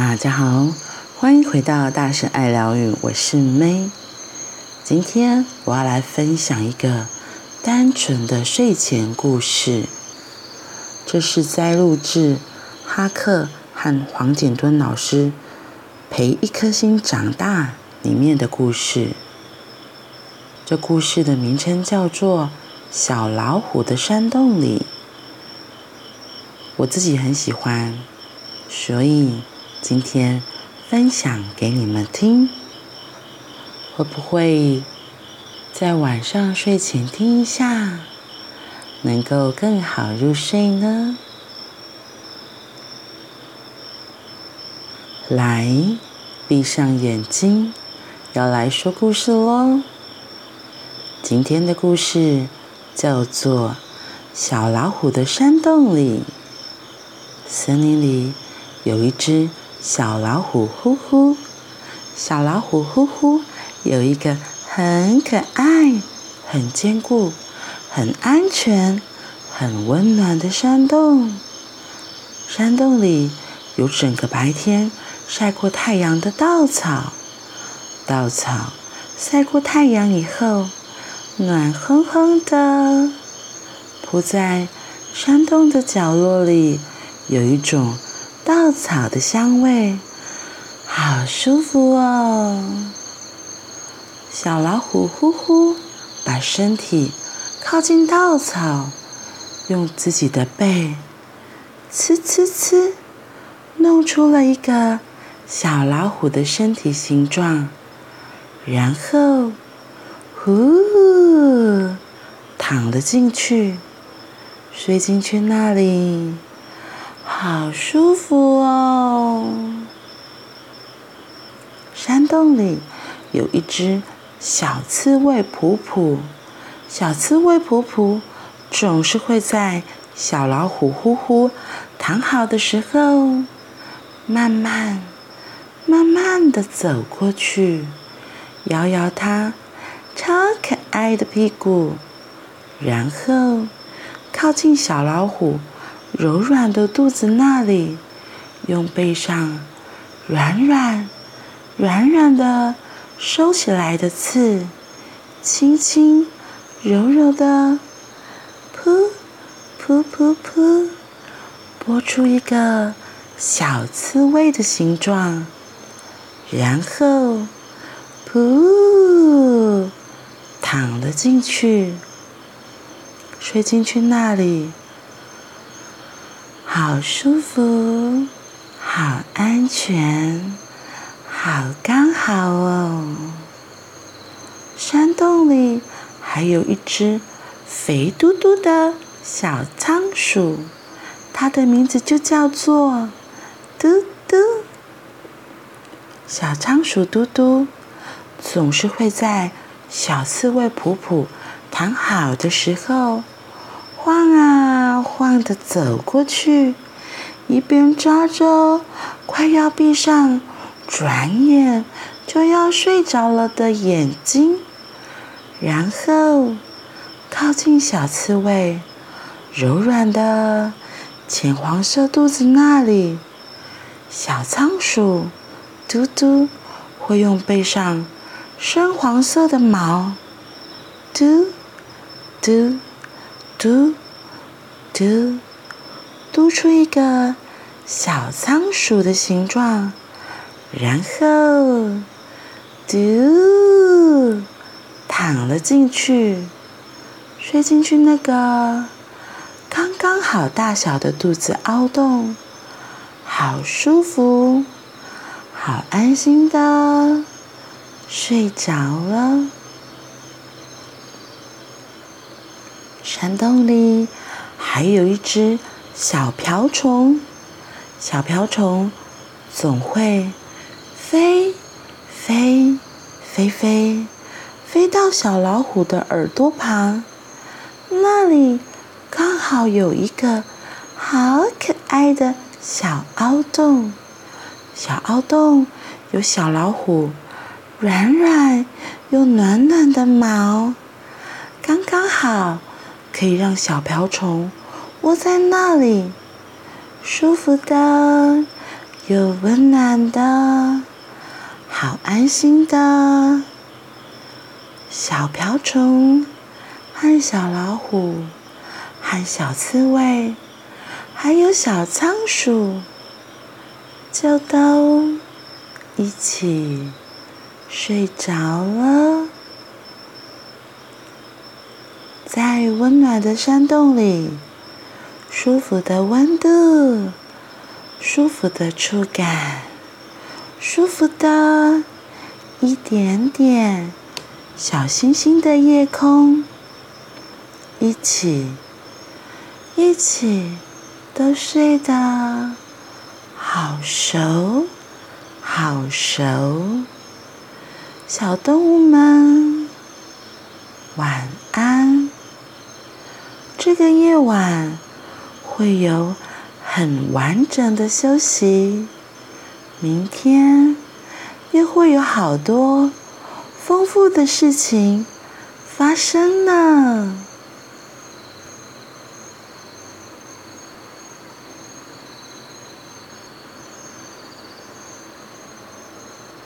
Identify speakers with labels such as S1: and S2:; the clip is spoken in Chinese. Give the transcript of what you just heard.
S1: 大家好，欢迎回到大神爱疗愈，我是 May。今天我要来分享一个单纯的睡前故事，这是摘录自哈克和黄景敦老师《陪一颗心长大》里面的故事。这故事的名称叫做《小老虎的山洞里》。我自己很喜欢，所以今天分享给你们听。会不会在晚上睡前听一下，能够更好入睡呢？来，闭上眼睛，要来说故事喽。今天的故事叫做《小老虎的山洞里》。森林里有一只小老虎，呼呼。小老虎呼呼，有一个很可爱、很坚固、很安全、很温暖的山洞。山洞里有整个白天晒过太阳的稻草，稻草晒过太阳以后，暖烘烘的，铺在山洞的角落里。有一种稻草的香味，好舒服哦。小老虎呼呼，把身体靠近稻草，用自己的背，呲呲呲，弄出了一个小老虎的身体形状，然后呼，躺了进去，睡进去那里。好舒服哦！山洞里有一只小刺猬普普，小刺猬普普总是会在小老虎呼呼躺好的时候，慢慢、慢慢的走过去，摇摇它超可爱的屁股，然后靠近小老虎。柔软的肚子那里，用背上软软、软软的收起来的刺，轻轻、柔柔的噗、噗、噗、噗，拨出一个小刺猬的形状，然后噗，躺了进去，睡进去那里。好舒服，好安全，好刚好哦。山洞里还有一只肥嘟嘟的小仓鼠，它的名字就叫做嘟嘟。小仓鼠嘟嘟总是会在小刺猬普普躺好的时候。晃啊晃的走过去，一边抓着快要闭上、转眼就要睡着了的眼睛，然后靠近小刺猬柔软的浅黄色肚子那里，小仓鼠嘟嘟会用背上深黄色的毛嘟嘟。嘟嘟，嘟出一个小仓鼠的形状，然后嘟躺了进去，睡进去那个刚刚好大小的肚子凹洞，好舒服，好安心的睡着了。山洞里还有一只小瓢虫，小瓢虫总会飞飞飞飞飞到小老虎的耳朵旁，那里刚好有一个好可爱的小凹洞，小凹洞有小老虎软软又暖暖的毛，刚刚好。可以让小瓢虫窝在那里，舒服的又温暖的，好安心的。小瓢虫和小老虎，和小刺猬，还有小仓鼠，就都一起睡着了。在温暖的山洞里，舒服的温度，舒服的触感，舒服的一点点小星星的夜空，一起，一起都睡得好熟，好熟。小动物们，晚安。这个夜晚会有很完整的休息，明天又会有好多丰富的事情发生呢。